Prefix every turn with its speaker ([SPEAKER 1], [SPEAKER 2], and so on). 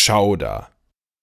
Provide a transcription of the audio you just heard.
[SPEAKER 1] Schauder.